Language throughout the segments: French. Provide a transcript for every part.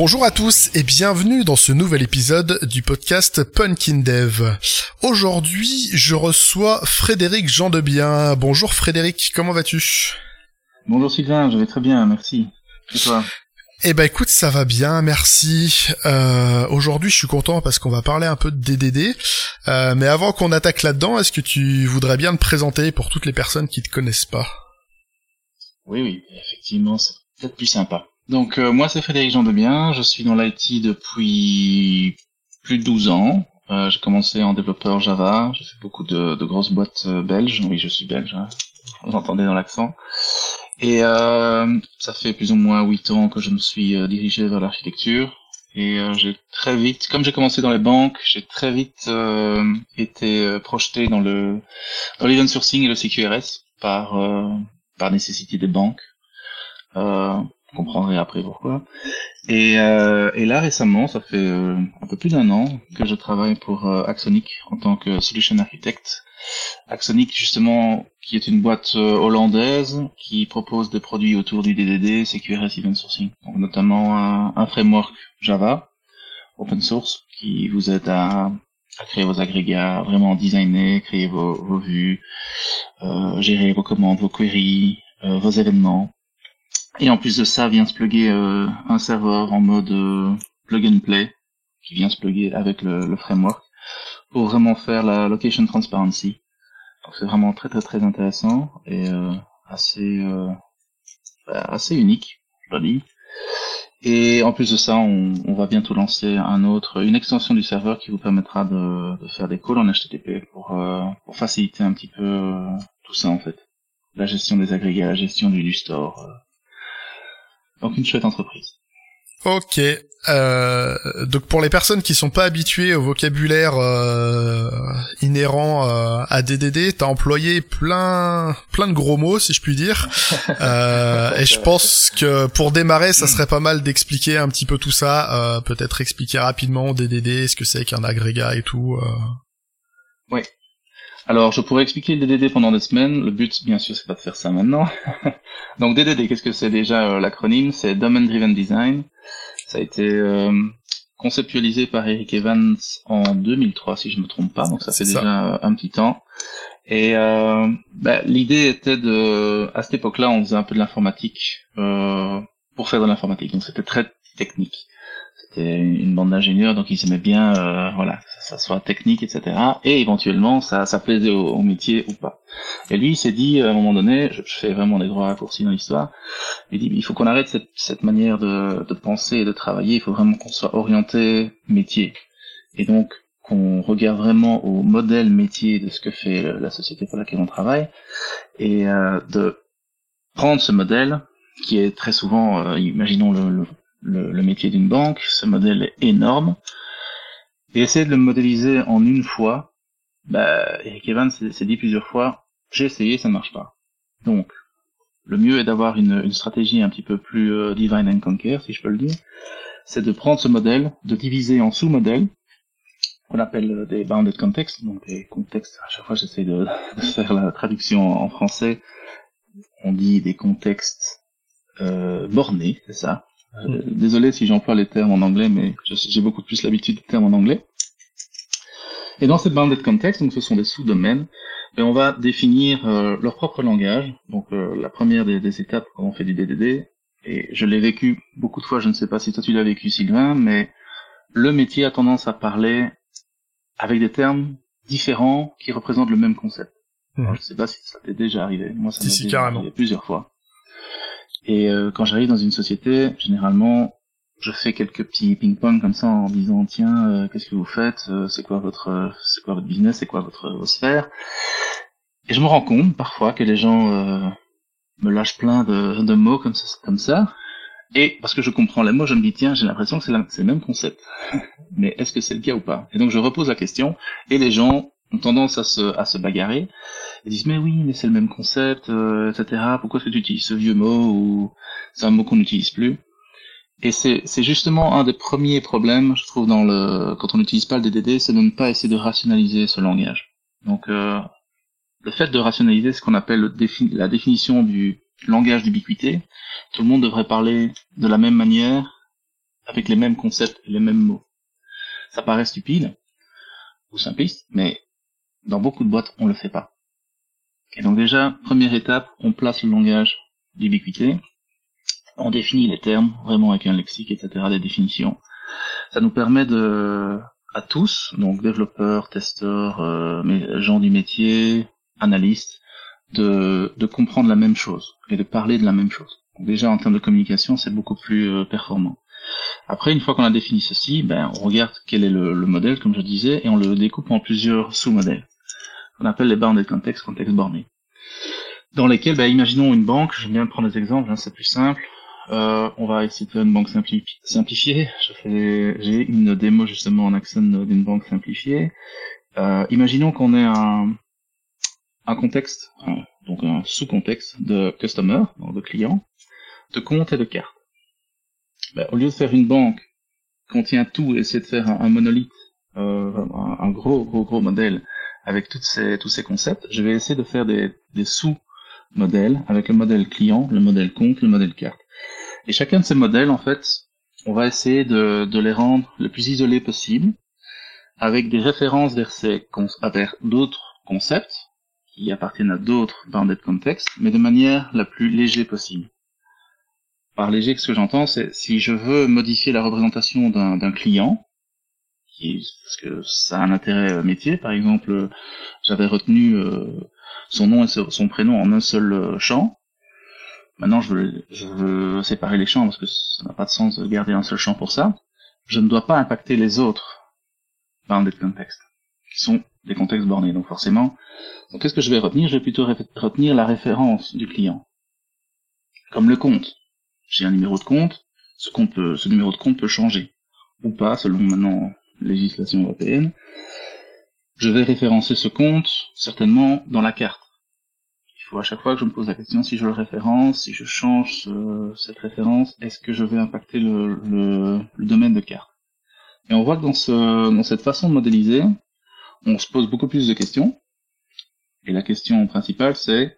Bonjour à tous et bienvenue dans ce nouvel épisode du podcast Punkin Dev. Aujourd'hui, je reçois Frédéric Jean de Bien. Bonjour Frédéric, comment vas-tu? Bonjour Sylvain, je vais très bien, merci. Et toi? Eh ben écoute, ça va bien, merci. Euh, Aujourd'hui, je suis content parce qu'on va parler un peu de DDD. Euh, mais avant qu'on attaque là-dedans, est-ce que tu voudrais bien te présenter pour toutes les personnes qui te connaissent pas? Oui, oui, effectivement, c'est peut-être plus sympa. Donc euh, moi, c'est Frédéric Jean Debien. Je suis dans l'IT depuis plus de 12 ans. Euh, j'ai commencé en développeur Java. J'ai fait beaucoup de, de grosses boîtes euh, belges. Oui, je suis belge. Hein. Vous entendez dans l'accent. Et euh, ça fait plus ou moins huit ans que je me suis euh, dirigé vers l'architecture. Et j'ai très vite, comme j'ai commencé dans les banques, j'ai très vite été projeté dans le dans l'event sourcing et le CQRS par par nécessité des banques. Euh, vous comprendrez après pourquoi. Et, et là récemment, ça fait un peu plus d'un an que je travaille pour Axonic en tant que solution architect Axonic, justement, qui est une boîte euh, hollandaise qui propose des produits autour du DDD, CQRS Event Sourcing. Donc, notamment un, framework Java, open source, qui vous aide à, créer vos agrégats, vraiment designer, créer vos, vos vues, euh, gérer vos commandes, vos queries, euh, vos événements. Et en plus de ça, vient se plugger un serveur en mode plug and play, qui vient se plugger avec le, le framework pour vraiment faire la location transparency. Donc c'est vraiment très très très intéressant et euh, assez euh, bah, assez unique, je dois dire. Et en plus de ça, on, on, va bientôt lancer un autre, une extension du serveur qui vous permettra de, de faire des calls en HTTP pour, euh, pour faciliter un petit peu euh, tout ça en fait. La gestion des agrégats, la gestion du, du store. Donc une chouette entreprise. Ok. Euh, donc pour les personnes qui sont pas habituées au vocabulaire euh, inhérent euh, à DDD, t'as employé plein plein de gros mots si je puis dire. Euh, et je pense que pour démarrer, ça serait pas mal d'expliquer un petit peu tout ça. Euh, peut-être expliquer rapidement DDD, ce que c'est qu'un agrégat et tout. Oui. Alors, je pourrais expliquer le DDD pendant des semaines. Le but, bien sûr, c'est pas de faire ça maintenant. Donc, DDD, qu'est-ce que c'est déjà l'acronyme? C'est Domain Driven Design. Ça a été euh, conceptualisé par Eric Evans en 2003, si je me trompe pas, donc ça fait déjà un petit temps. Et euh, bah, l'idée était de, à cette époque-là, on faisait un peu de l'informatique euh, pour faire de l'informatique, donc c'était très technique c'était une bande d'ingénieurs, donc ils aimaient bien, euh, voilà, ça soit technique, etc. Et éventuellement, ça, ça plaisait au, métier ou pas. Et lui, il s'est dit, à un moment donné, je, fais vraiment des gros raccourcis dans l'histoire, il dit, il faut qu'on arrête cette, cette manière de, de penser et de travailler, il faut vraiment qu'on soit orienté métier. Et donc, qu'on regarde vraiment au modèle métier de ce que fait la société pour laquelle on travaille, et euh, de prendre ce modèle, qui est très souvent, euh, imaginons le, le, métier d'une banque, ce modèle est énorme, et essayer de le modéliser en une fois, bah, Eric Evans s'est dit plusieurs fois, j'ai essayé, ça ne marche pas. Donc, le mieux est d'avoir une, une, stratégie un petit peu plus euh, divine and conquer, si je peux le dire, c'est de prendre ce modèle, de diviser en sous-modèles, qu'on appelle euh, des bounded contexts, donc des contextes, à chaque fois j'essaie de, de, faire la traduction en français, on dit des contextes euh, bornés, c'est ça, désolé si j'emploie les termes en anglais, mais j'ai beaucoup plus l'habitude des termes en anglais. Et dans cette bounded context, donc ce sont des sous-domaines, et on va définir euh, leur propre langage. Donc euh, la première des, des, étapes quand on fait du DDD, et je l'ai vécu beaucoup de fois, je ne sais pas si toi tu l'as vécu Sylvain, mais le métier a tendance à parler avec des termes différents qui représentent le même concept. Je ne sais pas si ça t'est déjà arrivé. Moi, ça m'est déjà arrivé plusieurs fois. Et euh, quand j'arrive dans une société, généralement, je fais quelques petits ping-pong comme ça en disant tiens, euh, qu'est-ce que vous faites euh, C'est quoi votre, c'est quoi votre business C'est quoi votre, votre sphère Et je me rends compte parfois que les gens me lâchent plein de, de mots comme ça, comme ça. Et parce que je comprends les mots, je me dis tiens, j'ai l'impression que c'est le même concept. Mais est-ce que c'est le cas ou pas? Et donc je repose la question et les gens ont tendance à se, à se bagarrer. Ils disent mais oui, mais c'est le même concept, euh, etc. Pourquoi est-ce que tu utilises ce vieux mot ou c'est un mot qu'on n'utilise plus? Et c'est, c'est justement un des premiers problèmes, je trouve, dans le quand on n'utilise pas le DDD, c'est de ne pas essayer de rationaliser ce langage. Donc euh, le fait de rationaliser ce qu'on appelle la définition du langage d'ubiquité, tout le monde devrait parler de la même manière avec les mêmes concepts et les mêmes mots. Ça paraît stupide ou simpliste, mais dans beaucoup de boîtes, on le fait pas. Et donc déjà, première étape, on place le langage d'ubiquité, on définit les termes, vraiment avec un lexique, etc., des définitions. Ça nous permet de, à tous, donc développeurs, testeurs, euh, gens du métier, analystes, de, de comprendre la même chose et de parler de la même chose. déjà en termes de communication, c'est beaucoup plus euh, performant. Après, une fois qu'on a défini ceci, ben, on regarde quel est le, modèle, comme je disais, et on le découpe en plusieurs sous-modèles, qu'on appelle les bounded context, contexte borné, dans lesquels, ben, imaginons une banque, vais bien prendre des exemples, hein, c'est plus simple, euh, on va essayer de faire une banque simplifiée. J'ai une démo justement en accent d'une banque simplifiée. Euh, imaginons qu'on ait un, un contexte, donc un sous-contexte de customer, donc de client, de compte et de carte. Ben, au lieu de faire une banque qui contient tout et essayer de faire un, monolithe, euh, un, gros gros gros modèle avec toutes ces, tous ces concepts, je vais essayer de faire des, des sous-modèles avec le modèle client, le modèle compte, le modèle carte. Et chacun de ces modèles, en fait, on va essayer de, de les rendre le plus isolés possible, avec des références vers, vers d'autres concepts, qui appartiennent à d'autres bounded contexts, mais de manière la plus léger possible. Par léger, ce que j'entends, c'est si je veux modifier la représentation d'un client, parce que ça a un intérêt métier, par exemple, j'avais retenu euh, son nom et son prénom en un seul euh, champ. Maintenant, je veux, séparer les champs parce que ça n'a pas de sens de garder un seul champ pour ça. Je ne dois pas impacter les autres bounded contexts, qui sont des contextes bornés. Donc forcément, qu'est-ce que je vais retenir? Je vais plutôt retenir la référence du client. Comme le compte. J'ai un numéro de compte, ce numéro de compte peut changer. Ou pas, selon maintenant législation européenne. Je vais référencer ce compte, certainement, dans la carte. Il faut à chaque fois que je me pose la question si je le référence, si je change cette référence, est-ce que je vais impacter le, le, le domaine de carte? Et on voit que dans, ce, dans cette façon de modéliser, on se pose beaucoup plus de questions. Et la question principale, c'est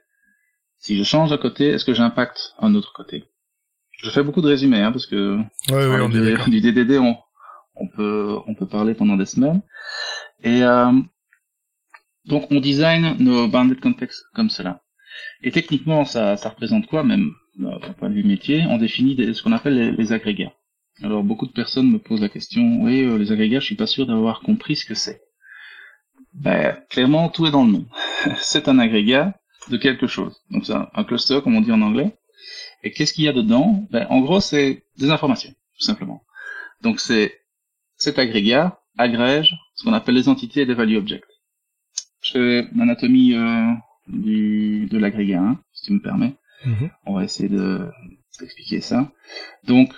si je change d'un côté, est-ce que j'impacte un autre côté? Je fais beaucoup de résumés, hein, parce que ouais, du, du, DDD, on, on, peut on peut parler pendant des semaines. Et euh, donc on design nos bounded contexts comme cela. Et techniquement, ça, ça représente quoi, même euh, d'un point de vue métier? On définit ce qu'on appelle les, agrégats. Alors beaucoup de personnes me posent la question, oui, euh, les agrégats, je suis pas sûr d'avoir compris ce que c'est. Ben, clairement, tout est dans le nom. c'est un agrégat de quelque chose. Donc c'est un cluster, comme on dit en anglais. Et qu'est-ce qu'il y a dedans? Ben, En gros, c'est des informations, tout simplement. Donc c'est cet agrégat agrège ce qu'on appelle les entités et les value objects. Je fais l'anatomie euh, du, de l'agrégat, hein, si tu me permets. Mm-hmm. On va essayer de d'expliquer ça. Donc,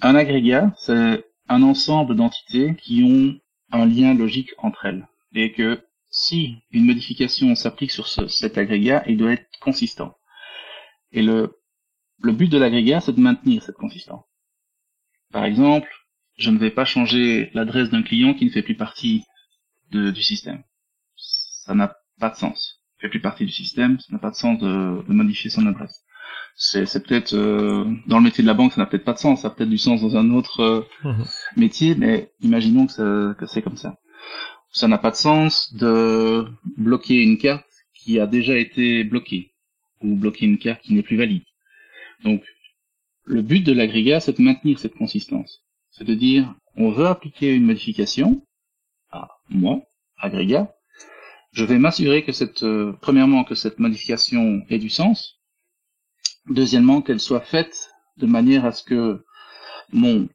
un agrégat, c'est un ensemble d'entités qui ont un lien logique entre elles et que si une modification s'applique sur cet agrégat, il doit être consistant. Et le, le but de l'agrégat, c'est de maintenir cette consistance. Par exemple, je ne vais pas changer l'adresse d'un client qui ne fait plus partie de, du système. Ça n'a pas de sens. Il fait plus partie du système, ça n'a pas de sens de, de modifier son adresse. C'est peut-être euh, dans le métier de la banque, ça n'a peut-être pas de sens, ça a peut-être du sens dans un autre euh, mhm. métier, mais imaginons que, que c'est comme ça ça n'a pas de sens de bloquer une carte qui a déjà été bloquée ou bloquer une carte qui n'est plus valide. Donc, le but de l'agrégat, c'est de maintenir cette consistance. C'est de dire, on veut appliquer une modification à moi, agrégat. Je vais m'assurer que cette, euh, premièrement, que cette modification ait du sens. Deuxièmement, qu'elle soit faite de manière à ce que mon,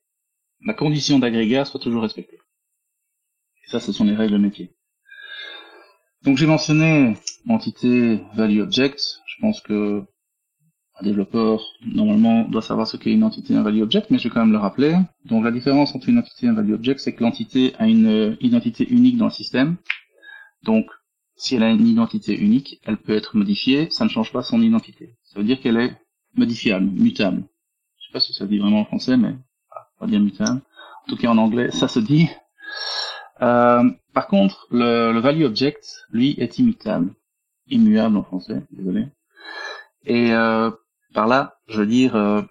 ma condition d'agrégat soit toujours respectée. Ça, ce sont les règles métier. Donc j'ai mentionné entité value object. Je pense que un développeur normalement doit savoir ce qu'est une entité et un value object, mais je vais quand même le rappeler. Donc la différence entre une entité et un value object, c'est que l'entité a une identité unique dans le système. Donc si elle a une identité unique, elle peut être modifiée, ça ne change pas son identité. Ça veut dire qu'elle est modifiable, mutable. Je sais pas si ça se dit vraiment en français, mais va dire mutable. En tout cas en anglais, ça se dit. Euh, par contre, le, le, value object, lui, est immutable. Immuable en français, désolé. Et euh, par là, je veux dire, euh,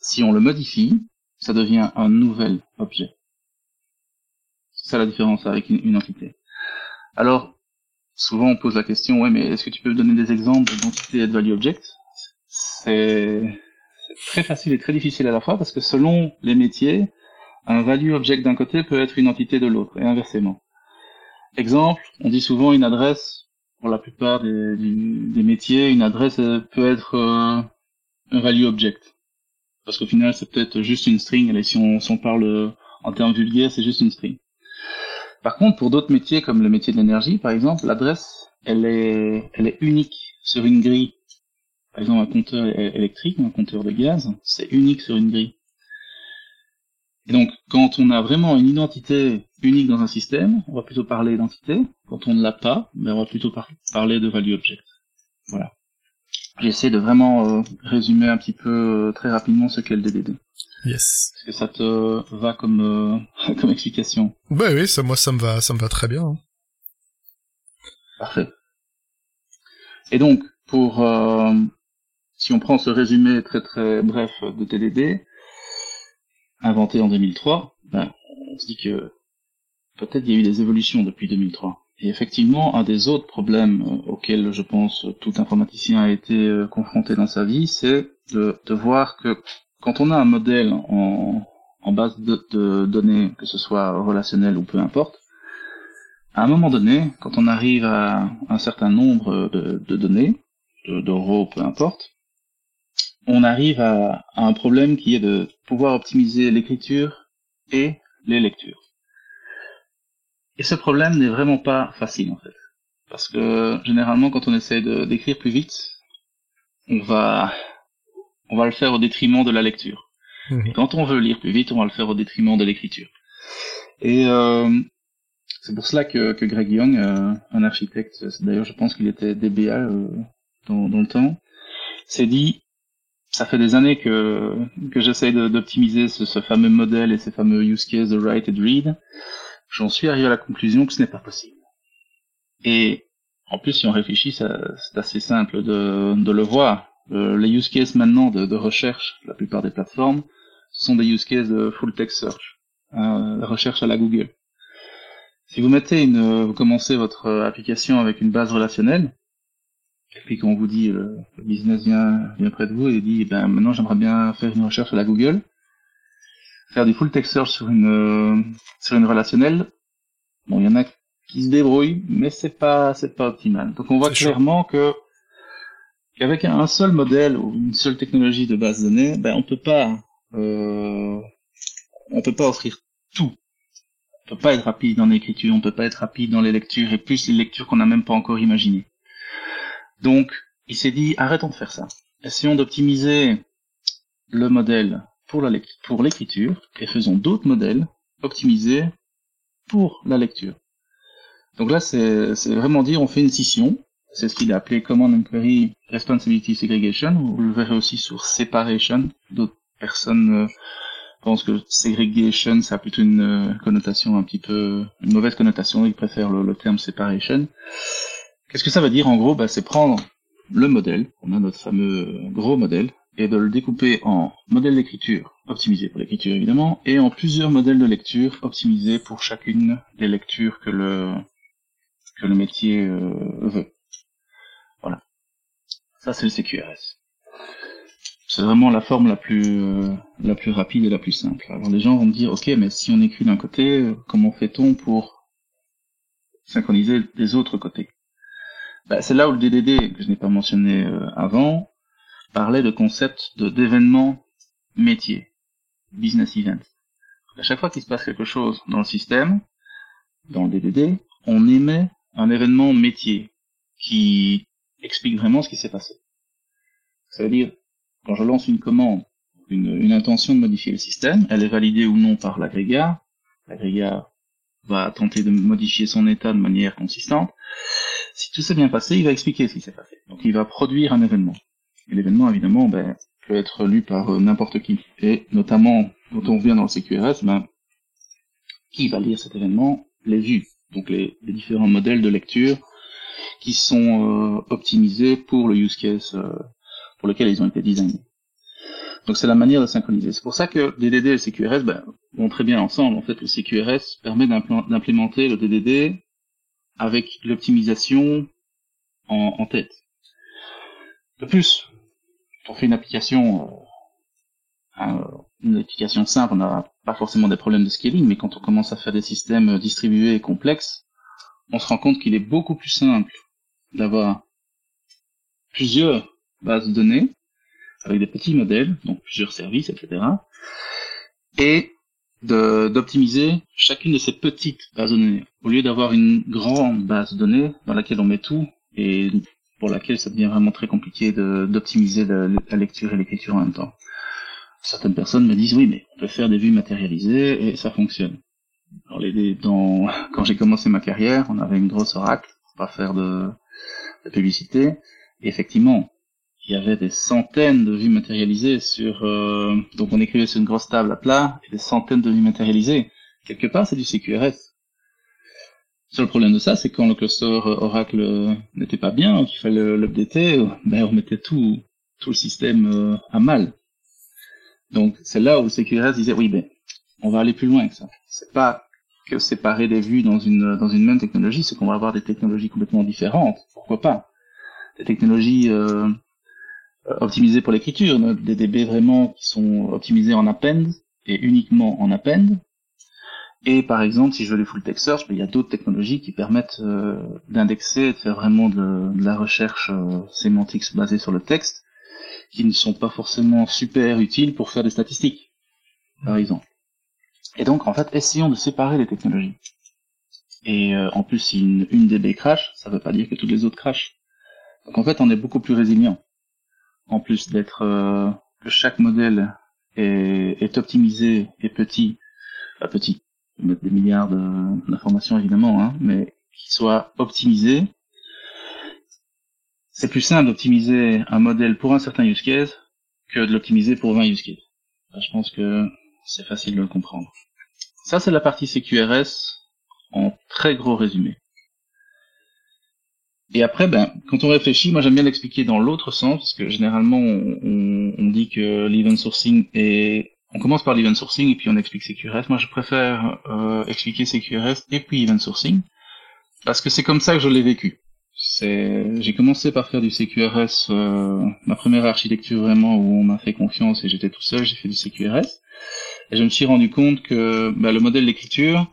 si on le modifie, ça devient un nouvel objet. C'est ça la différence avec une, entité. Alors, souvent on pose la question, ouais, mais est-ce que tu peux donner des exemples d'entités et de value object? C'est très facile et très difficile à la fois parce que selon les métiers, un value object d'un côté peut être une entité de l'autre et inversement. Exemple, on dit souvent une adresse, pour la plupart des, métiers, une adresse peut être euh, un value object. Parce qu'au final, c'est peut-être juste une string, et si on, si on parle euh, en termes vulgaires, c'est juste une string. Par contre, pour d'autres métiers, comme le métier de l'énergie, par exemple, l'adresse, elle est, elle est unique sur une grille. Par exemple, un compteur électrique, un compteur de gaz, c'est unique sur une grille. Et donc, quand on a vraiment une identité unique dans un système, on va plutôt parler d'entité. Quand on ne l'a pas, ben on va plutôt parler de value object. Voilà. J'essaie de vraiment euh, résumer un petit peu euh, très rapidement ce qu'est le DDD. Yes. Est-ce que ça te va comme euh, comme explication Bah oui, ça moi ça me va ça me va très bien. Hein. Parfait. Et donc pour si on prend ce résumé très très bref de TDD, inventé en 2003, ben, on se dit que peut-être il y a eu des évolutions depuis 2003. Et effectivement, un des autres problèmes euh, auxquels je pense tout informaticien a été euh, confronté dans sa vie, c'est de, de, voir que quand on a un modèle en, en base de, de, données, que ce soit relationnel ou peu importe, à un moment donné, quand on arrive à un certain nombre de, de données, de, de peu importe, on arrive à, un problème qui est de pouvoir optimiser l'écriture et les lectures. Et ce problème n'est vraiment pas facile en fait. Parce que généralement quand on essaie d'écrire plus vite, on va, on va le faire au détriment de la lecture. Mhm. Et quand on veut lire plus vite, on va le faire au détriment de l'écriture. Et euh, c'est pour cela que, que Greg Young, euh, un architecte, d'ailleurs je pense qu'il était DBA euh, dans, dans le temps, s'est dit ça fait des années que, que j'essaye d'optimiser ce, ce, fameux modèle et ces fameux use cases de write et de read. J'en suis arrivé à la conclusion que ce n'est pas possible. Et en plus, si on réfléchit, c'est assez simple de, de le voir. Euh, les use cases maintenant de, de, recherche, la plupart des plateformes, sont des use cases de full text search, la recherche à la Google. Si vous mettez une, vous commencez votre application avec une base relationnelle, et puis quand on vous dit le, business vient, vient près de vous et dit ben maintenant j'aimerais bien faire une recherche à la Google, faire du full text search sur une euh, sur une relationnelle, bon il y en a qui se débrouillent, mais c'est pas c'est pas optimal. Donc on voit clairement que qu'avec un seul modèle ou une seule technologie de base de données, ben on peut pas euh, on peut pas offrir tout. On peut pas être rapide dans l'écriture, on peut pas être rapide dans les lectures et plus les lectures qu'on n'a même pas encore imaginées. Donc, il s'est dit, arrêtons de faire ça. Essayons d'optimiser le modèle pour l'écriture et faisons d'autres modèles optimisés pour la lecture. Donc là, c'est vraiment dire, on fait une scission. C'est ce qu'il a appelé Command Inquiry Responsibility Segregation. Vous le verrez aussi sur Separation. D'autres personnes euh, pensent que Segregation, ça a plutôt une euh, connotation un petit peu, une mauvaise connotation. Ils préfèrent le terme Separation. Qu'est-ce que ça veut dire? En gros bah, C'est prendre le modèle, on a notre fameux gros modèle, et de le découper en modèle d'écriture, optimisé pour l'écriture évidemment, et en plusieurs modèles de lecture optimisés pour chacune des lectures que le, que le métier euh, veut. Voilà. Ça c'est le CQRS. C'est vraiment la forme la plus euh, la plus rapide et la plus simple. Alors les gens vont me dire ok mais si on écrit d'un côté, comment fait-on pour synchroniser des autres côtés? Bah, c'est là où le DDD, que je n'ai pas mentionné euh, avant, parlait de concept de d'événement métier, business event. À chaque fois qu'il se passe quelque chose dans le système, dans le DDD, on émet un événement métier qui explique vraiment ce qui s'est passé. Ça veut dire, quand je lance une commande, une, une intention de modifier le système, elle est validée ou non par l'agrégat. L'agrégat va tenter de modifier son état de manière consistante. Si tout s'est bien passé, il va expliquer ce qui s'est passé. Donc il va produire un événement. L'événement, évidemment, ben, peut être lu par euh, n'importe qui. Et notamment, quand on vient dans le CQRS, ben, qui va lire cet événement? Les vues. Donc les, différents modèles de lecture qui sont euh, optimisés pour le use case euh, pour lequel ils ont été designés. Donc c'est la manière de synchroniser. C'est pour ça que DDD et le CQRS ben, vont très bien ensemble. En fait, le CQRS permet d'implémenter le DDD avec l'optimisation en, tête. De plus, on fait une application, euh, une application simple, on n'a pas forcément des problèmes de scaling, mais quand on commence à faire des systèmes distribués et complexes, on se rend compte qu'il est beaucoup plus simple d'avoir plusieurs bases de données avec des petits modèles, donc plusieurs services, etc. Et d'optimiser chacune de ces petites bases de données. Au lieu d'avoir une grande base de données dans laquelle on met tout et pour laquelle ça devient vraiment très compliqué d'optimiser la, lecture et l'écriture en même temps. Certaines personnes me disent oui mais on peut faire des vues matérialisées et ça fonctionne. Quand j'ai commencé ma carrière, on avait une grosse oracle pour pas faire de, de publicité. Et effectivement, il y avait des centaines de vues matérialisées sur euh, donc on écrivait sur une grosse table à plat et des centaines de vues matérialisées quelque part c'est du CQRS seul problème de ça c'est quand le cluster Oracle n'était pas bien qu'il fallait l'updater ben on mettait tout tout le système euh, à mal. Donc c'est là où le CQRS disait oui ben on va aller plus loin que ça. C'est pas que séparer des vues dans une dans une même technologie c'est qu'on va avoir des technologies complètement différentes. Pourquoi pas? Des technologies euh, euh, optimisés pour l'écriture, des DB vraiment qui sont optimisés en append et uniquement en append. Et par exemple, si je veux les full text search, ben, il y a d'autres technologies qui permettent euh, d'indexer et de faire vraiment de, la recherche euh, sémantique basée sur le texte, qui ne sont pas forcément super utiles pour faire des statistiques, par exemple. Et donc, en fait, essayons de séparer les technologies. Et en plus, si une, une DB crash, ça ne veut pas dire que toutes les autres crashent. Donc en fait, on est beaucoup plus résilient en plus d'être euh, que chaque modèle est, est, optimisé et petit, pas petit, mettre des milliards d'informations évidemment, hein, mais qu'il soit optimisé. C'est plus simple d'optimiser un modèle pour un certain use case que de l'optimiser pour 20 use cases. je pense que c'est facile de le comprendre. Ça, c'est la partie CQRS en très gros résumé. Et après, ben, quand on réfléchit, moi j'aime bien l'expliquer dans l'autre sens, parce que généralement on, dit que l'event sourcing est... On commence par l'event sourcing et puis on explique CQRS. Moi je préfère euh, expliquer CQRS et puis event sourcing, parce que c'est comme ça que je l'ai vécu. J'ai commencé par faire du CQRS, euh, ma première architecture vraiment où on m'a fait confiance et j'étais tout seul, j'ai fait du CQRS. Et je me suis rendu compte que ben, le modèle d'écriture,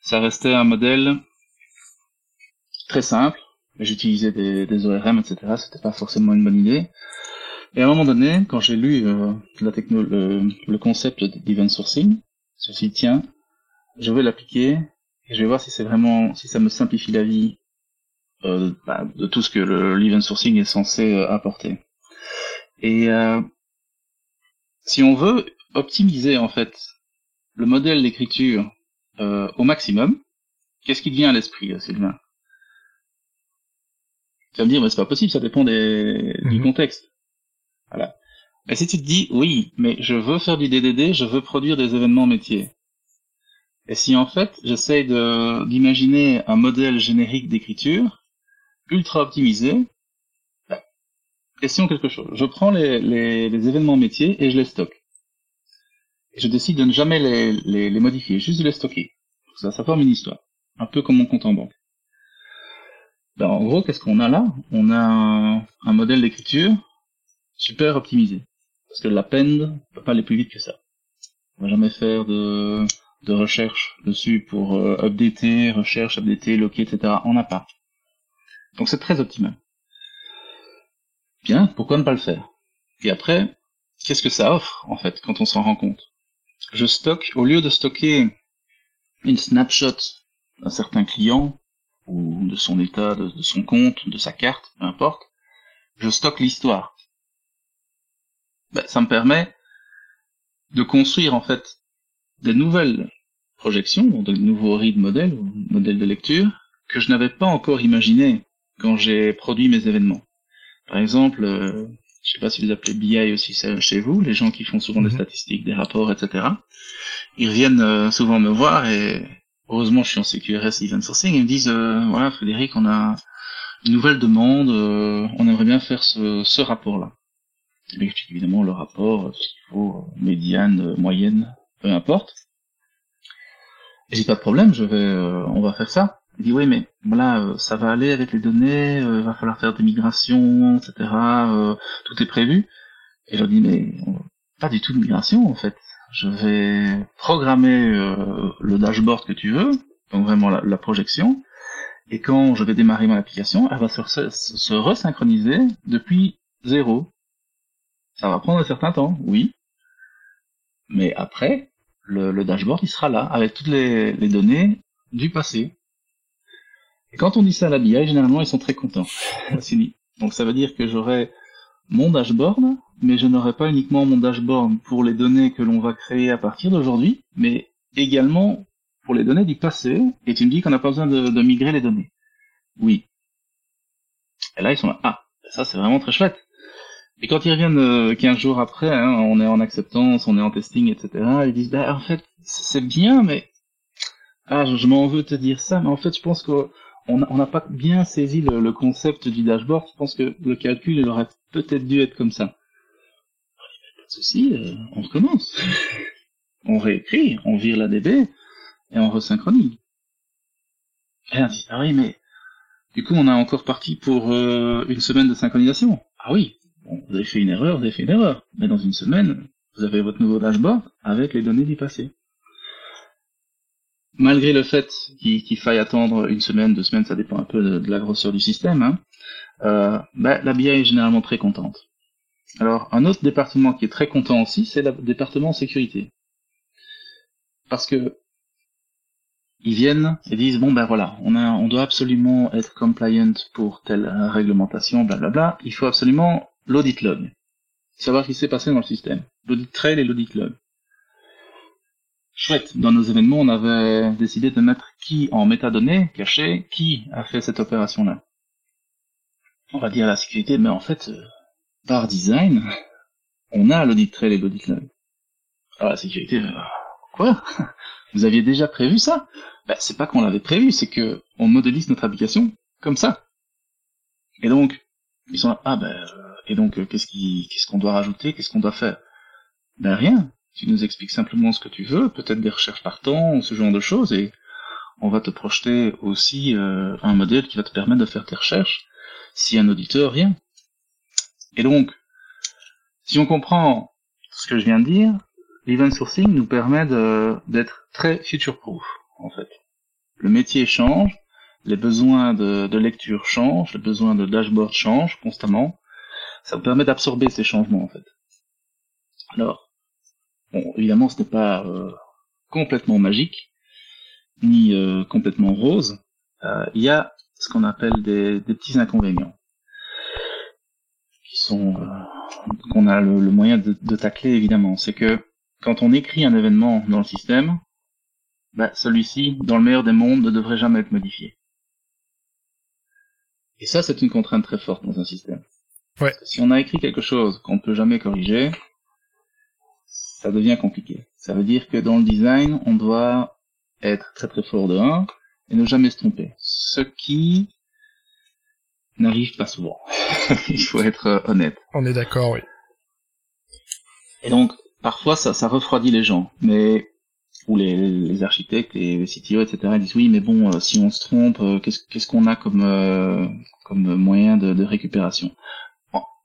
ça restait un modèle très simple, j'utilisais des, des ORM, etc. C'était pas forcément une bonne idée. Et à un moment donné, quand j'ai lu euh, la techno, le, concept d'event sourcing, je me suis dit, tiens, je vais l'appliquer et je vais voir si c'est vraiment, si ça me simplifie la vie euh, bah, de tout ce que l'event sourcing est censé euh, apporter. Et euh, si on veut optimiser en fait le modèle d'écriture euh, au maximum, qu'est-ce qui vient à l'esprit, Sylvain? Tu vas me dire, mais c'est pas possible, ça dépend des, du mhm. contexte. Voilà. Mais si tu te dis, oui, mais je veux faire du DDD, je veux produire des événements métiers. Et si en fait, j'essaye d'imaginer un modèle générique d'écriture, ultra optimisé, bah, question quelque chose. Je prends les, événements métiers et je les stocke. Et je décide de ne jamais les, modifier, juste de les stocker. Ça, ça forme une histoire. Un peu comme mon compte en banque. Ben, en gros, qu'est-ce qu'on a là? On a un, modèle d'écriture super optimisé. Parce que l'append ne peut pas aller plus vite que ça. On va jamais faire de, de recherche dessus pour euh, updater, recherche, updater, locker, etc. On n'a pas. Donc c'est très optimal. Bien, pourquoi ne pas le faire? Et après, qu'est-ce que ça offre, en fait, quand on s'en rend compte? Je stocke, au lieu de stocker une snapshot d'un certain client, ou de son état, de, son compte, de sa carte, peu importe, je stocke l'histoire. Ben, ça me permet de construire en fait des nouvelles projections, de nouveaux read modèles ou modèles de lecture que je n'avais pas encore imaginé quand j'ai produit mes événements. Par exemple, euh, je sais pas si vous appelez BI aussi chez vous, les gens qui font souvent des mhm. statistiques, des rapports, etc. Ils reviennent euh, souvent me voir et heureusement je suis en CQRS Event Sourcing, ils me disent euh, voilà Frédéric, on a une nouvelle demande, euh, on aimerait bien faire ce, ce rapport-là. M'explique évidemment le rapport, ce qu'il faut, médiane, moyenne, peu importe. J'ai pas de problème, je vais, on va faire ça. Il dit oui, mais voilà, ça va aller avec les données, il va falloir faire des migrations, etc. tout est prévu. Et je dis mais pas du tout de migration en fait. Je vais programmer le dashboard que tu veux, donc vraiment la projection, et quand je vais démarrer mon application, elle va se, se resynchroniser depuis zéro. Ça va prendre un certain temps, oui. Mais après, le, dashboard, il sera là, avec toutes les, données du passé. Et quand on dit ça à la BI, généralement, ils sont très contents. Donc ça veut dire que j'aurai mon dashboard, mais je n'aurai pas uniquement mon dashboard pour les données que l'on va créer à partir d'aujourd'hui, mais également pour les données du passé, et tu me dis qu'on n'a pas besoin de, migrer les données. Oui. Et là, ils sont là, ah, ça c'est vraiment très chouette. Et quand ils reviennent euh, 15 jours après, hein, on est en acceptance, on est en testing, etc., ils disent, bah en fait, c'est bien, mais... Ah, je, m'en veux te dire ça, mais en fait, je pense qu'on n'a pas bien saisi le, concept du dashboard. Je pense que le calcul, il aurait peut-être dû être comme ça. Pas de souci, euh, on recommence. on réécrit, on vire la DB, et on resynchronise. Et on dit, ah oui, mais du coup, on a encore parti pour euh, une semaine de synchronisation. Ah oui, bon, vous avez fait une erreur, vous avez fait une erreur. Mais dans une semaine, vous avez votre nouveau dashboard avec les données du passé. Malgré le fait qu'il faille attendre une semaine, deux semaines, ça dépend un peu de, la grosseur du système, hein, euh, bah, la BI est généralement très contente. Alors, un autre département qui est très content aussi, c'est le département sécurité. Parce que ils viennent et disent bon ben voilà, on a, on doit absolument être compliant pour telle réglementation, blablabla. Il faut absolument l'audit log, savoir ce qui s'est passé dans le système, l'audit trail et l'audit log. Chouette. Dans nos événements, on avait décidé de mettre qui en métadonnées cachées, qui a fait cette opération-là. On va dire la sécurité, mais en fait, euh, par design, on a l'audit trail et l'audit log. Alors la sécurité, euh, quoi? Vous aviez déjà prévu ça? Ben, C'est pas qu'on l'avait prévu, c'est que on modélise notre application comme ça. Et donc, ils sont là, ah ben, euh, et donc, euh, qu'est-ce qui, qu'est-ce qu'on doit rajouter, qu'est-ce qu'on doit faire? Ben rien. Tu nous expliques simplement ce que tu veux, peut-être des recherches par temps, ce genre de choses, et on va te projeter aussi euh, un modèle qui va te permettre de faire tes recherches si un auditeur vient. Et donc, si on comprend ce que je viens de dire, l'event sourcing nous permet d'être très future-proof, en fait. Le métier change, les besoins de, lecture changent, les besoins de dashboard changent constamment. Ça vous permet d'absorber ces changements, en fait. Alors, bon, évidemment, ce n'est pas euh, complètement magique, ni euh, complètement rose. Euh, il y a ce qu'on appelle des, petits inconvénients, qui sont qu'on a le, moyen de, de tacler évidemment. C'est que quand on écrit un événement dans le système, bah, celui-ci, dans le meilleur des mondes, ne devrait jamais être modifié. Et ça, c'est une contrainte très forte dans un système. Ouais. Si on a écrit quelque chose qu'on ne peut jamais corriger, ça devient compliqué. Ça veut dire que dans le design, on doit être très très fort de 1 et ne jamais se tromper. Ce qui n'arrive pas souvent. Il faut être euh, honnête. On est d'accord, oui. Et donc, parfois ça, ça refroidit les gens, mais ou les, les architectes, les CTO, etc. Ils disent oui, mais bon, euh, si on se trompe, euh, qu'est-ce qu'on a comme euh, comme moyen de, de récupération?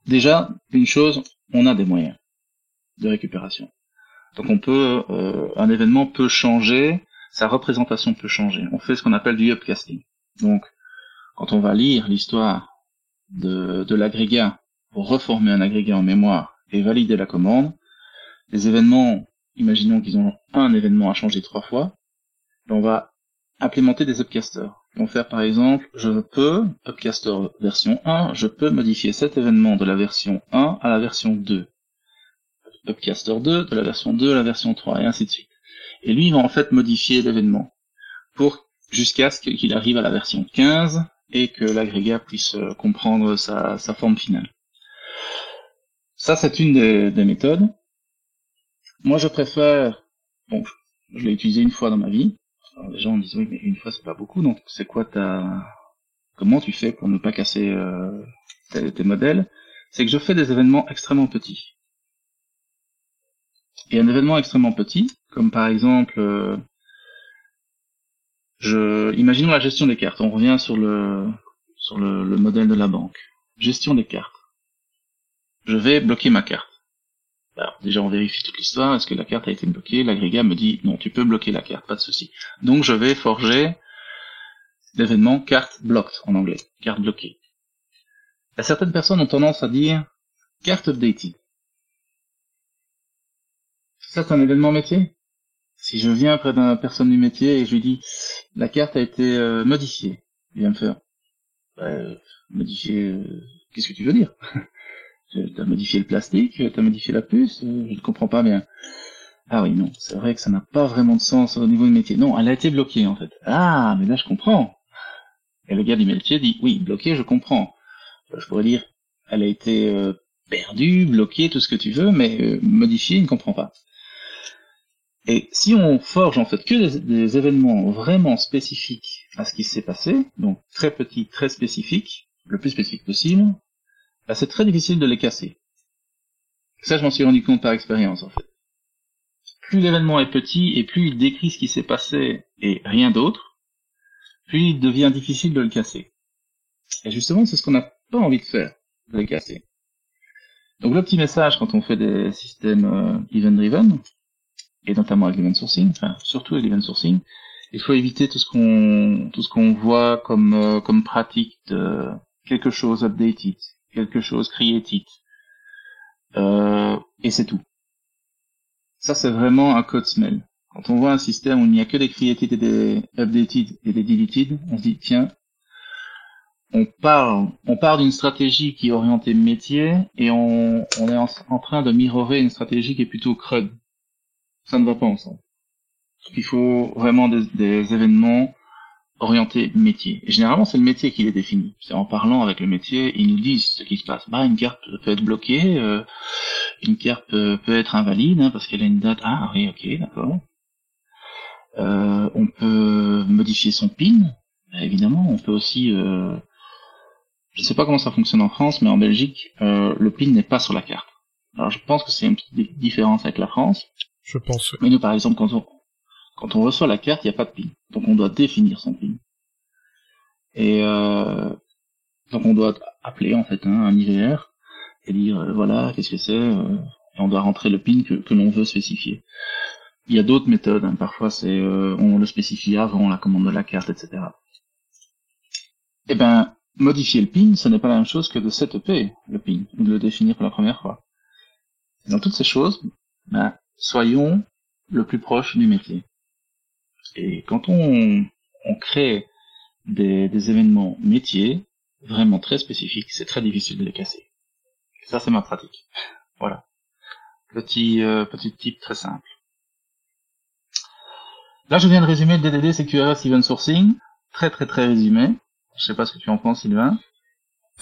Déjà, une chose, on a des moyens de récupération. Donc on peut, un événement peut changer, sa représentation peut changer. On fait ce qu'on appelle du upcasting. Donc, quand on va lire l'histoire de, de l'agrégat pour reformer un agrégat en mémoire et valider la commande, les événements, imaginons qu'ils ont un événement à changer trois fois, on va implémenter des upcasters. On faire par exemple, je peux, upcaster version 1, je peux modifier cet événement de la version 1 à la version 2. Upcaster 2 de la version 2 à la version 3, et ainsi de suite. Et lui, il va en fait modifier l'événement pour jusqu'à ce qu'il arrive à la version 15 et que l'agrégat puisse euh, comprendre sa, forme finale. Ça, c'est une des méthodes. Moi, je préfère. Bon, je l'ai utilisé une fois dans ma vie. Les gens disent oui, mais une fois c'est pas beaucoup. Donc, c'est quoi ta Comment tu fais pour ne pas casser euh, tes, modèles? C'est que je fais des événements extrêmement petits. Et un événement extrêmement petit, comme par exemple, euh, je, imaginons la gestion des cartes. On revient sur le, sur le, le modèle de la banque. Gestion des cartes. Je vais bloquer ma carte. Alors, déjà, on vérifie toute l'histoire. Est-ce que la carte a été bloquée? L'agrégat me dit non, tu peux bloquer la carte, pas de souci. Donc, je vais forger l'événement carte blocked en anglais, carte bloquée. certaines personnes ont tendance à dire carte updated. Ça, c'est un événement métier? Si je viens près d'une personne du métier et je lui dis la carte a été euh, modifiée, il va me faire bah, modifier. Euh, qu'est-ce que tu veux dire? T'as modifié le plastique, t'as modifié la puce, euh, je ne comprends pas bien. Ah oui, non, c'est vrai que ça n'a pas vraiment de sens au niveau du métier. Non, elle a été bloquée en fait. Ah, mais là je comprends. Et le gars du métier dit, oui, bloquée, je comprends. Je pourrais dire, elle a été euh, perdue, bloquée, tout ce que tu veux, mais euh, modifiée, il ne comprend pas. Et si on forge en fait que des, des événements vraiment spécifiques à ce qui s'est passé, donc très petits, très spécifiques, le plus spécifique possible, bah, c'est très difficile de les casser. Ça, je m'en suis rendu compte par expérience, en fait. Plus l'événement est petit et plus il décrit ce qui s'est passé et rien d'autre, plus il devient difficile de le casser. Et justement, c'est ce qu'on n'a pas envie de faire, de les casser. Donc le petit message quand on fait des systèmes euh, event-driven, et notamment avec l'event sourcing, enfin surtout avec l'event sourcing, il faut éviter tout ce qu'on tout ce qu'on voit comme euh, comme pratique de quelque chose updated, quelque chose created. Euh, et c'est tout. Ça, c'est vraiment un code smell. Quand on voit un système où il n'y a que des created et des updated et des deleted, on se dit, tiens, on part, on part d'une stratégie qui est orientée métier et on, on est en, train de mirorer une stratégie qui est plutôt crud. Ça ne va pas ensemble. Il faut vraiment des, des événements orienté métier. Et généralement, c'est le métier qui les définit. C'est en parlant avec le métier, ils nous disent ce qui se passe. Bah, une carte peut être bloquée, euh, une carte peut, être invalide hein, parce qu'elle a une date. Ah oui, ok, d'accord. Euh, on peut modifier son PIN. Bah, évidemment, on peut aussi. Euh, je ne sais pas comment ça fonctionne en France, mais en Belgique, le PIN n'est pas sur la carte. Alors, je pense que c'est une petite différence avec la France. Je pense. Mais nous, par exemple, quand on, quand on reçoit la carte, il n'y a pas de PIN. Donc on doit définir son PIN. Et euh, donc on doit appeler en fait hein, un IVR et dire euh, voilà qu'est-ce que c'est euh, et on doit rentrer le PIN que, l'on veut spécifier. Il y a d'autres méthodes, hein. parfois c'est on le spécifie avant la commande de la carte, etc. Eh ben modifier le PIN, ce n'est pas la même chose que de setuper le PIN ou de le définir pour la première fois. Dans toutes ces choses, ben, soyons le plus proche du métier. Et quand on, crée des, événements métiers vraiment très spécifiques, c'est très difficile de les casser. ça, c'est ma pratique. Voilà. Petit, euh, petit type très simple. Là, je viens de résumer le DDD CQRS Event Sourcing. Très, très, très résumé. Je sais pas ce que tu en penses, Sylvain.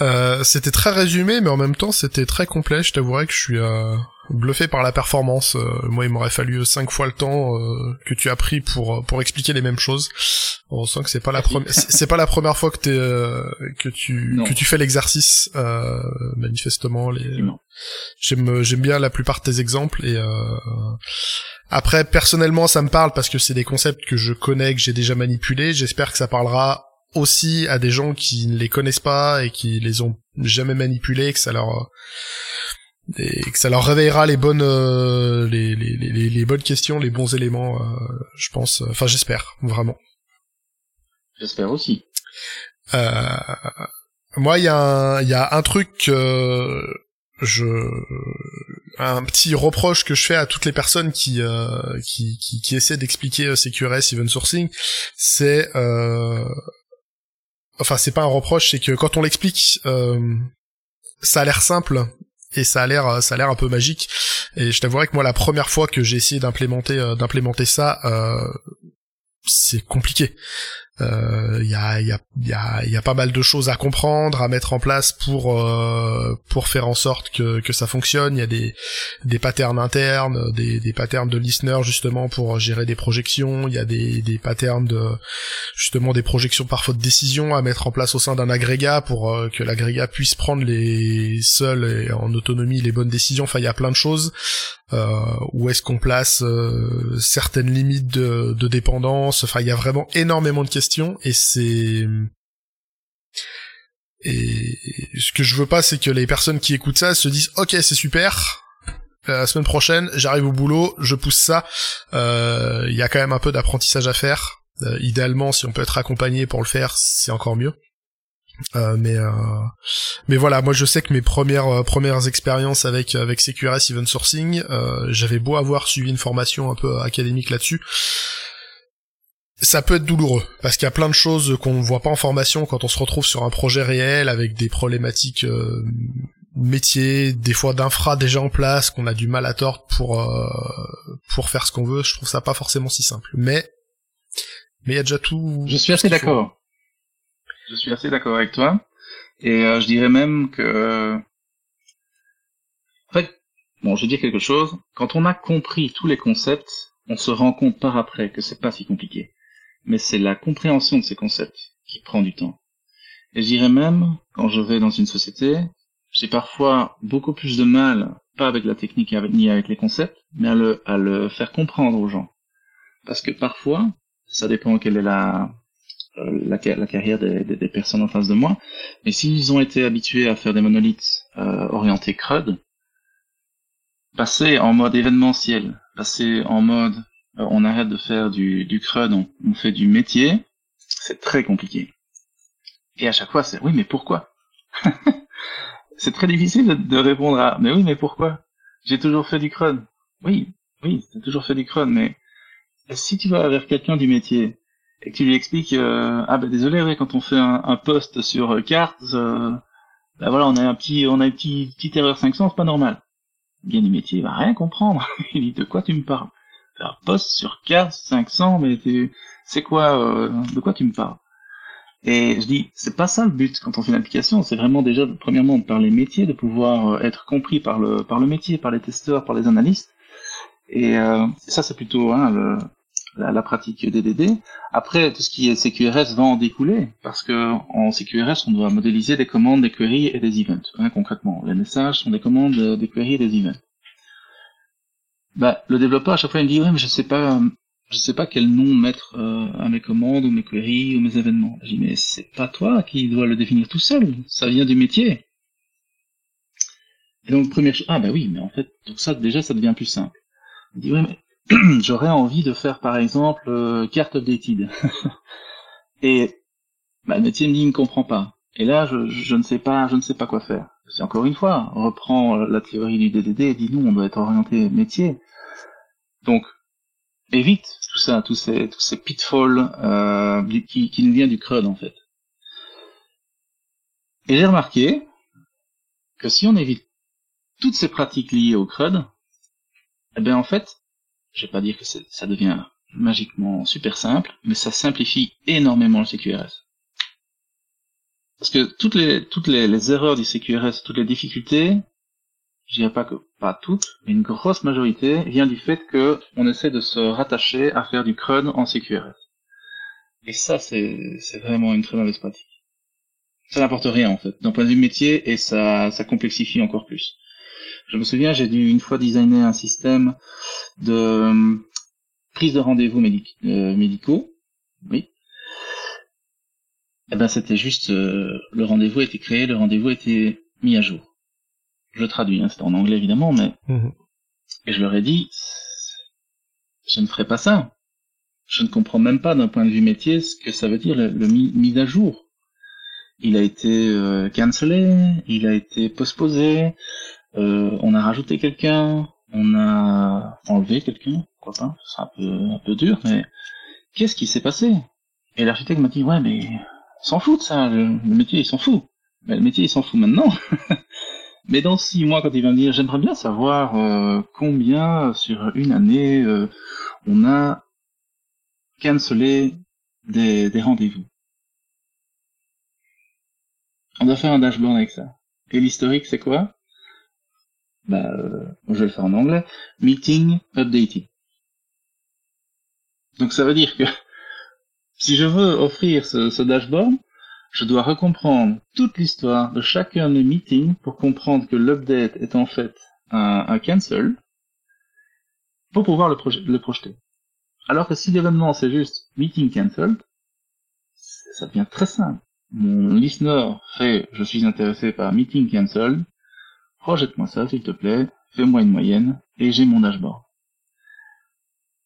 Euh, c'était très résumé, mais en même temps, c'était très complet. Je t'avouerais que je suis euh, bluffé par la performance. Euh, moi, il m'aurait fallu cinq fois le temps euh, que tu as pris pour pour expliquer les mêmes choses. On sent que c'est pas la première, c'est pas la première fois que t'es que tu que tu fais l'exercice. manifestement, les j'aime j'aime bien la plupart de tes exemples et après personnellement, ça me parle parce que c'est des concepts que je connais, que j'ai déjà manipulés. J'espère que ça parlera aussi à des gens qui ne les connaissent pas et qui les ont jamais manipulés, que ça leur et que ça leur réveillera les bonnes euh, les, les, les, les, bonnes questions, les bons éléments, euh, je pense. Enfin, j'espère vraiment. J'espère aussi. Euh, moi, il y a un il y a un truc je un petit reproche que je fais à toutes les personnes qui qui, qui, qui essaient d'expliquer CQRS Event Sourcing, c'est enfin c'est pas un reproche, c'est que quand on l'explique, euh, ça a l'air simple et ça a l'air ça a l'air un peu magique. Et je t'avouerai que moi la première fois que j'ai essayé d'implémenter euh, d'implémenter ça, euh, c'est compliqué. Il euh, y, a, y, a, y, a, y, a, pas mal de choses à comprendre, à mettre en place pour euh, pour faire en sorte que, que ça fonctionne. Il y a des, des patterns internes, des, des patterns de listener justement pour gérer des projections. Il y a des, des patterns de justement des projections parfois de décision à mettre en place au sein d'un agrégat pour euh, que l'agrégat puisse prendre les seuls et en autonomie les bonnes décisions. Enfin, il y a plein de choses. Euh, où est-ce qu'on place certaines limites de, de dépendance? Enfin, il y a vraiment énormément de questions et c'est et ce que je veux pas, c'est que les personnes qui écoutent ça se disent ok c'est super. La semaine prochaine, j'arrive au boulot, je pousse ça. Il euh, y a quand même un peu d'apprentissage à faire. Euh, idéalement, si on peut être accompagné pour le faire, c'est encore mieux. Euh, mais mais voilà, moi je sais que mes premières premières expériences avec avec CQRS Event Sourcing, j'avais beau avoir suivi une formation un peu académique là-dessus, ça peut être douloureux parce qu'il y a plein de choses qu'on ne voit pas en formation quand on se retrouve sur un projet réel avec des problématiques euh, métiers, des fois d'infra déjà en place qu'on a du mal à tordre pour euh, pour faire ce qu'on veut. Je trouve ça pas forcément si simple, mais mais il y a déjà tout. Je suis assez d'accord. Je suis assez d'accord avec toi et euh, je dirais même que en fait bon, je vais dire quelque chose. Quand on a compris tous les concepts, on se rend compte par après que c'est pas si compliqué mais c'est la compréhension de ces concepts qui prend du temps. Et je dirais même, quand je vais dans une société, j'ai parfois beaucoup plus de mal, pas avec la technique ni avec les concepts, mais à le, à le faire comprendre aux gens. Parce que parfois, ça dépend quelle est la, euh, la, carrière des, des, personnes en face de moi, mais s'ils ont été habitués à faire des monolithes euh, orientés CRUD, passer en mode événementiel, passer en mode on arrête de faire du, du CRUD, on, fait du métier, c'est très compliqué. Et à chaque fois, c'est oui, mais pourquoi? C'est très difficile de, répondre à mais oui, mais pourquoi? J'ai toujours fait du CRUD. Oui, oui, j'ai toujours fait du CRUD, mais si tu vas vers quelqu'un du métier et que tu lui expliques euh, ah ben désolé, quand on fait un, un post sur euh, cartes, ben voilà, on a un petit, on a une petite, petite erreur 500, c'est pas normal. Bien du métier, il va rien comprendre. il dit de quoi tu me parles? Un poste sur 15, 500, mais c'est quoi, euh, de quoi tu me parles? Et je dis, c'est pas ça le but quand on fait une application, c'est vraiment déjà, premièrement, de parler métier, de pouvoir euh, être compris par le, par le métier, par les testeurs, par les analystes. Et euh, ça, c'est plutôt hein, la, pratique DDD. Après, tout ce qui est CQRS va en découler, parce que en CQRS, on doit modéliser des commandes, des queries et des events. Hein, concrètement, les messages sont des commandes, des queries et des events bah, le développeur à chaque fois il me dit ouais mais je sais pas je sais pas quel nom mettre euh, à mes commandes ou mes queries ou mes événements. Je dis mais c'est pas toi qui dois le définir tout seul, ça vient du métier. Et donc première chose ah bah oui mais en fait donc ça déjà ça devient plus simple. Il dit ouais mais j'aurais envie de faire par exemple euh, carte updated. et bah, le métier me dit il ne comprend pas. Et là je, je ne sais pas je ne sais pas quoi faire c'est encore une fois, on reprend la théorie du DDD et dit nous, on doit être orienté métier. Donc, évite tout ça, tous ces, pitfalls euh, qui, qui nous viennent du CRUD en fait. Et j'ai remarqué que si on évite toutes ces pratiques liées au CRUD, eh bien en fait, je vais pas dire que ça devient magiquement super simple, mais ça simplifie énormément le CQRS. Parce que toutes les toutes les, erreurs du CQRS, toutes les difficultés, je dirais pas que pas toutes, mais une grosse majorité vient du fait que on essaie de se rattacher à faire du CRUD en CQRS. Et ça, c'est c'est vraiment une très mauvaise pratique. Ça n'apporte rien en fait, d'un point de vue métier, et ça ça complexifie encore plus. Je me souviens, j'ai dû une fois designer un système de euh, prise de rendez-vous euh, médicaux, oui, eh ben c'était juste euh, le rendez-vous était créé, le rendez-vous était mis à jour. Je traduis, hein, c'était en anglais évidemment, mais mhm. et je leur ai dit, je ne ferai pas ça. Je ne comprends même pas d'un point de vue métier ce que ça veut dire le, mis, à jour. Il a été euh, cancellé, il a été postposé, euh, on a rajouté quelqu'un, on a enlevé quelqu'un, quoi pas, c'est un peu un peu dur, mais qu'est-ce qui s'est passé? Et l'architecte m'a dit ouais mais s'en fout de ça, le, métier il s'en fout. Mais le métier il s'en fout maintenant. Mais dans six mois, quand il va me dire, j'aimerais bien savoir euh, combien sur une année euh, on a cancellé des, rendez-vous. On doit faire un dashboard avec ça. Et l'historique, c'est quoi? Bah, euh, je vais le faire en anglais. Meeting updated. Donc ça veut dire que si je veux offrir ce, dashboard, je dois recomprendre toute l'histoire de chacun des meetings pour comprendre que l'update est en fait un, cancel pour pouvoir le, le projeter. Alors que si l'événement c'est juste meeting cancelled, ça devient très simple. Mon listener fait je suis intéressé par meeting cancelled, projette-moi ça s'il te plaît, fais-moi une moyenne et j'ai mon dashboard.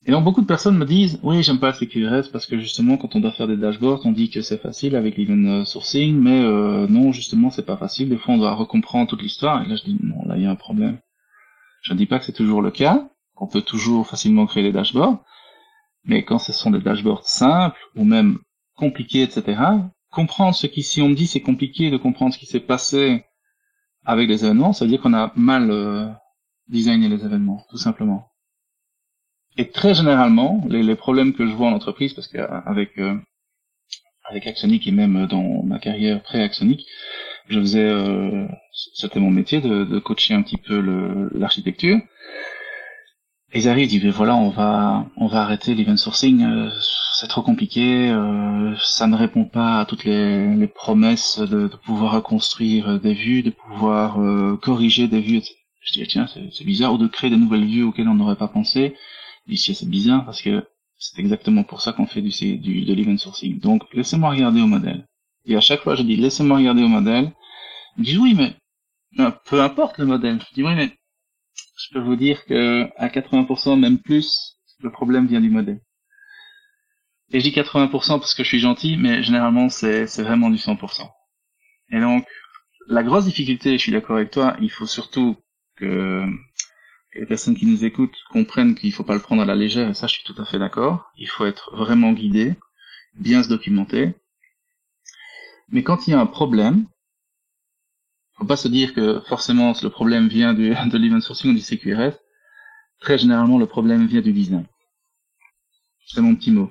Et donc beaucoup de personnes me disent oui j'aime pas CQRS parce que justement quand on doit faire des dashboards on dit que c'est facile avec l'event sourcing mais euh, non justement c'est pas facile des fois on doit recomprendre toute l'histoire et là je dis non là il y a un problème. Je ne dis pas que c'est toujours le cas qu'on peut toujours facilement créer des dashboards mais quand ce sont des dashboards simples ou même compliqués etc comprendre ce qui si on me dit c'est compliqué de comprendre ce qui s'est passé avec les événements ça veut dire qu'on a mal euh, designé les événements tout simplement. Et très généralement, les, les, problèmes que je vois en entreprise, parce qu'avec euh, avec Axonic et même dans ma carrière pré-Axonic, je faisais, euh, c'était mon métier de, de, coacher un petit peu l'architecture. ils arrivent, ils disent voilà, on va on va arrêter l'event sourcing, euh, c'est trop compliqué, euh, ça ne répond pas à toutes les, les promesses de, de, pouvoir reconstruire des vues, de pouvoir euh, corriger des vues. Je dis tiens, c'est bizarre, ou de créer de nouvelles vues auxquelles on n'aurait pas pensé Ici, c'est bizarre parce que c'est exactement pour ça qu'on fait du, du, de l'event sourcing. Donc, laissez-moi regarder au modèle. Et à chaque fois, je dis, laissez-moi regarder au modèle. Ils disent, oui, mais peu importe le modèle. Je dis, oui, mais je peux vous dire que à 80%, même plus, le problème vient du modèle. Et je dis 80% parce que je suis gentil, mais généralement, c'est vraiment du 100%. Et donc, la grosse difficulté, je suis d'accord avec toi, il faut surtout que les personnes qui nous écoutent comprennent qu'il faut pas le prendre à la légère, et ça je suis tout à fait d'accord. Il faut être vraiment guidé, bien se documenter. Mais quand il y a un problème, faut pas se dire que forcément le problème vient du, de l'event sourcing ou du CQRS. Très généralement, le problème vient du design. C'est mon petit mot.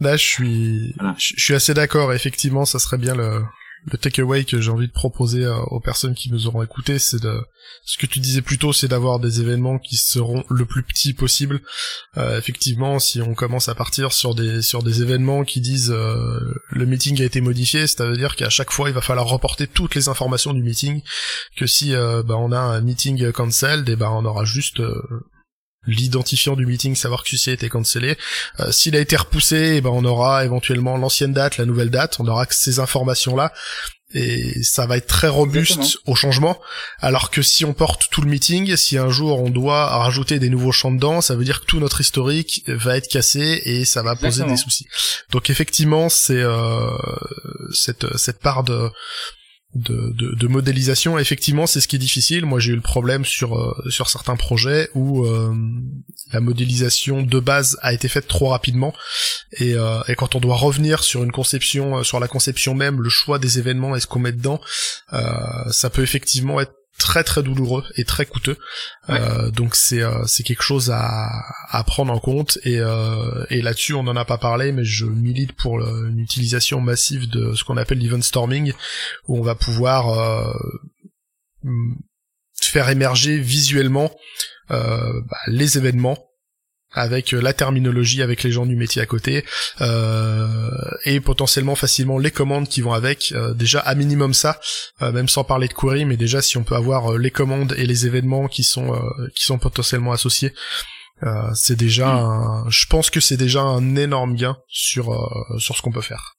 Là, je suis, je suis assez d'accord. Effectivement, ça serait bien le, le takeaway que j'ai envie de proposer euh, aux personnes qui nous auront écouté, c'est de ce que tu disais plus tôt, c'est d'avoir des événements qui seront le plus petits possible. Euh, effectivement, si on commence à partir sur des sur des événements qui disent euh, le meeting a été modifié, ça veut dire qu'à chaque fois il va falloir reporter toutes les informations du meeting. Que si bah, on a un meeting cancelled, et ben on aura juste l'identifiant du meeting, savoir que celui-ci a été cancellé. Euh, S'il a été repoussé, eh ben on aura éventuellement l'ancienne date, la nouvelle date, on aura que ces informations-là. Et ça va être très robuste au changement. Alors que si on porte tout le meeting, si un jour on doit rajouter des nouveaux champs dedans, ça veut dire que tout notre historique va être cassé et ça va poser des soucis. Donc effectivement, c'est euh, cette, cette part de de, modélisation. Effectivement, c'est ce qui est difficile. Moi, j'ai eu le problème sur euh, sur certains projets où euh, la modélisation de base a été faite trop rapidement et, euh, et quand on doit revenir sur une conception, sur la conception même, le choix des événements et ce qu'on met dedans, ça peut effectivement être très très douloureux et très coûteux. Euh, donc c'est euh, c'est quelque chose à, à prendre en compte et euh, et là-dessus on n'en a pas parlé mais je milite pour une utilisation massive de ce qu'on appelle l'event storming où on va pouvoir faire émerger visuellement bah, les événements avec euh, la terminologie, avec les gens du métier à côté, euh, et potentiellement facilement les commandes qui vont avec. Euh, déjà à minimum ça, même sans parler de query, mais déjà si on peut avoir les commandes et les événements qui sont qui sont potentiellement associés, c'est déjà, mm. un, je pense que c'est déjà un énorme gain sur sur ce qu'on peut faire.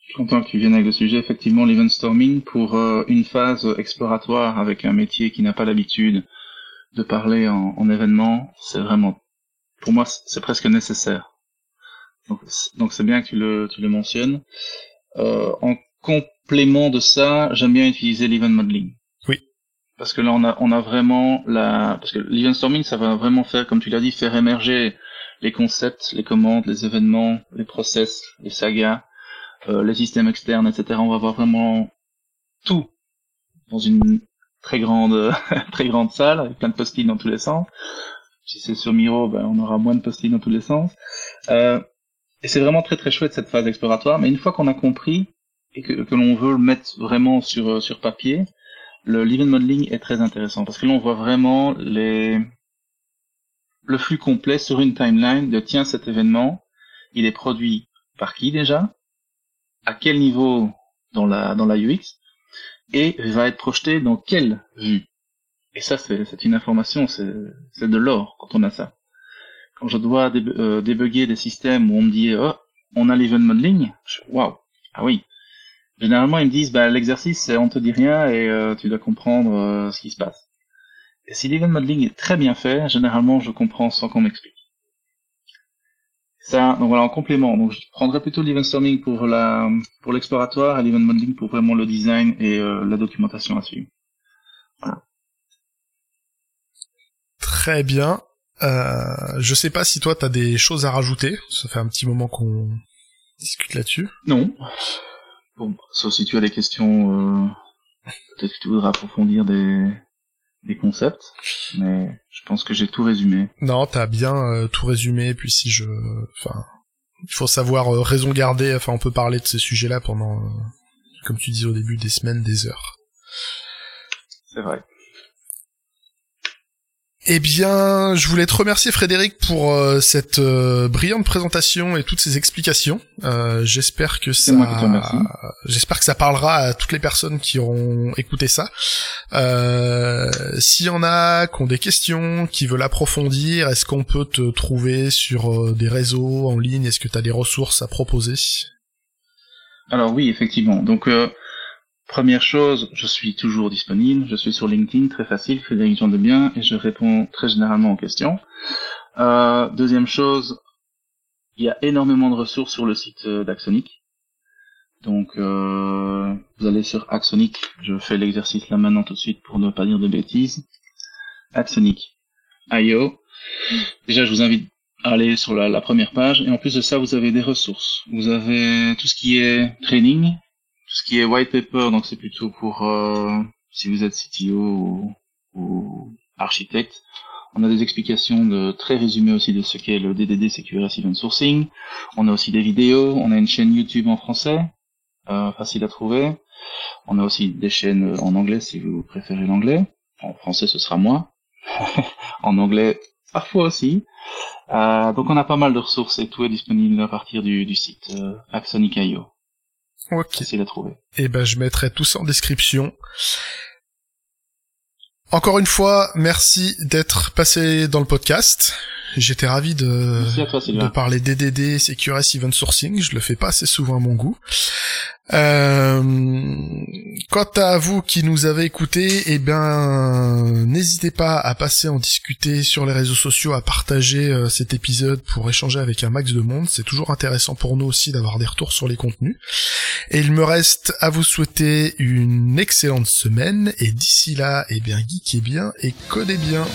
Je suis content que tu viennes avec le sujet. Effectivement, l'event storming pour une phase exploratoire avec un métier qui n'a pas l'habitude de parler en, en événement, c'est vraiment, pour moi, c'est presque nécessaire. Donc c'est bien que tu le, tu le mentionnes. Euh, en complément de ça, j'aime bien utiliser l'event modeling. Oui. Parce que là, on a, on a vraiment la, parce que l'event storming, ça va vraiment faire, comme tu l'as dit, faire émerger les concepts, les commandes, les événements, les process, les sagas, euh, les systèmes externes, etc. On va voir vraiment tout dans une très grande, très grande salle avec plein de post dans tous les sens. Si c'est sur Miro, ben, on aura moins de post dans tous les sens. Euh, et c'est vraiment très très chouette cette phase exploratoire, mais une fois qu'on a compris et que, l'on veut le mettre vraiment sur, euh, sur papier, le event modeling est très intéressant parce que là on voit vraiment les, le flux complet sur une timeline de tiens cet événement, il est produit par qui déjà, à quel niveau dans la, dans la UX, et va être projeté dans quelle vue? Et ça c'est une information, c'est de l'or quand on a ça quand je dois euh, débugger des systèmes où on me dit oh on a l'event modeling, waouh ah oui. Généralement ils me disent bah l'exercice c'est on te dit rien et euh, tu dois comprendre euh, ce qui se passe. Et si l'event modeling est très bien fait, généralement je comprends sans qu'on m'explique. Ça, donc voilà en complément. Donc je prendrais plutôt l'event storming pour la pour l'exploratoire et l'event modeling pour vraiment le design et la documentation à suivre. Voilà. Très bien. Euh, je sais pas si toi t'as des choses à rajouter. Ça fait un petit moment qu'on discute là-dessus. Non. Bon, sauf si tu as des questions, euh, peut-être que tu voudrais approfondir des des concepts, mais je pense que j'ai tout résumé. Non, t'as bien euh, tout résumé. Puis si je, enfin, il faut savoir euh, raison garder. Enfin, on peut parler de ces sujets-là pendant, comme tu disais au début, des semaines, des heures. C'est vrai. Eh bien, je voulais te remercier Frédéric pour euh, cette euh, brillante présentation et toutes ces explications. Euh, j'espère que ça, j'espère que ça parlera à toutes les personnes qui auront écouté ça. S'il y en a qui ont des questions, qui veulent approfondir, est-ce qu'on peut te trouver sur des réseaux en ligne? Est-ce que tu as des ressources à proposer? Alors oui, effectivement. Donc Première chose, je suis toujours disponible, je suis sur LinkedIn, très facile, Frédéric Jean de Bien, et je réponds très généralement aux questions. Euh, deuxième chose, il y a énormément de ressources sur le site euh, d'Axonic. Donc euh, vous allez sur Axonic, je fais l'exercice là maintenant tout de suite pour ne pas dire de bêtises. Axonic, IO. Déjà je vous invite à aller sur la, la première page, et en plus de ça vous avez des ressources. Vous avez tout ce qui est training, ce qui est white paper, donc c'est plutôt pour euh, si vous êtes CTO ou, architecte. On a des explications de, très résumées aussi de ce qu'est le DDD CQRS Event Sourcing. On a aussi des vidéos. On a une chaîne YouTube en français, euh, facile à trouver. On a aussi des chaînes en anglais si vous préférez l'anglais. En français, ce sera moi. en anglais, parfois aussi. Euh, donc on a pas mal de ressources et tout est disponible à partir du, du site euh, Axonic.io. Ok. Facile à trouver. Et eh ben, je mettrai tout ça en description. Encore une fois, merci d'être passé dans le podcast. J'étais ravi de, de parler DDD, Security Event Sourcing. Je le fais pas assez souvent à mon goût. Euh, quant à vous qui nous avez écoutés, eh bien, n'hésitez pas à passer en discuter sur les réseaux sociaux, à partager euh, cet épisode pour échanger avec un max de monde. C'est toujours intéressant pour nous aussi d'avoir des retours sur les contenus. Et il me reste à vous souhaiter une excellente semaine. Et d'ici là, eh bien, geekez bien et codez bien.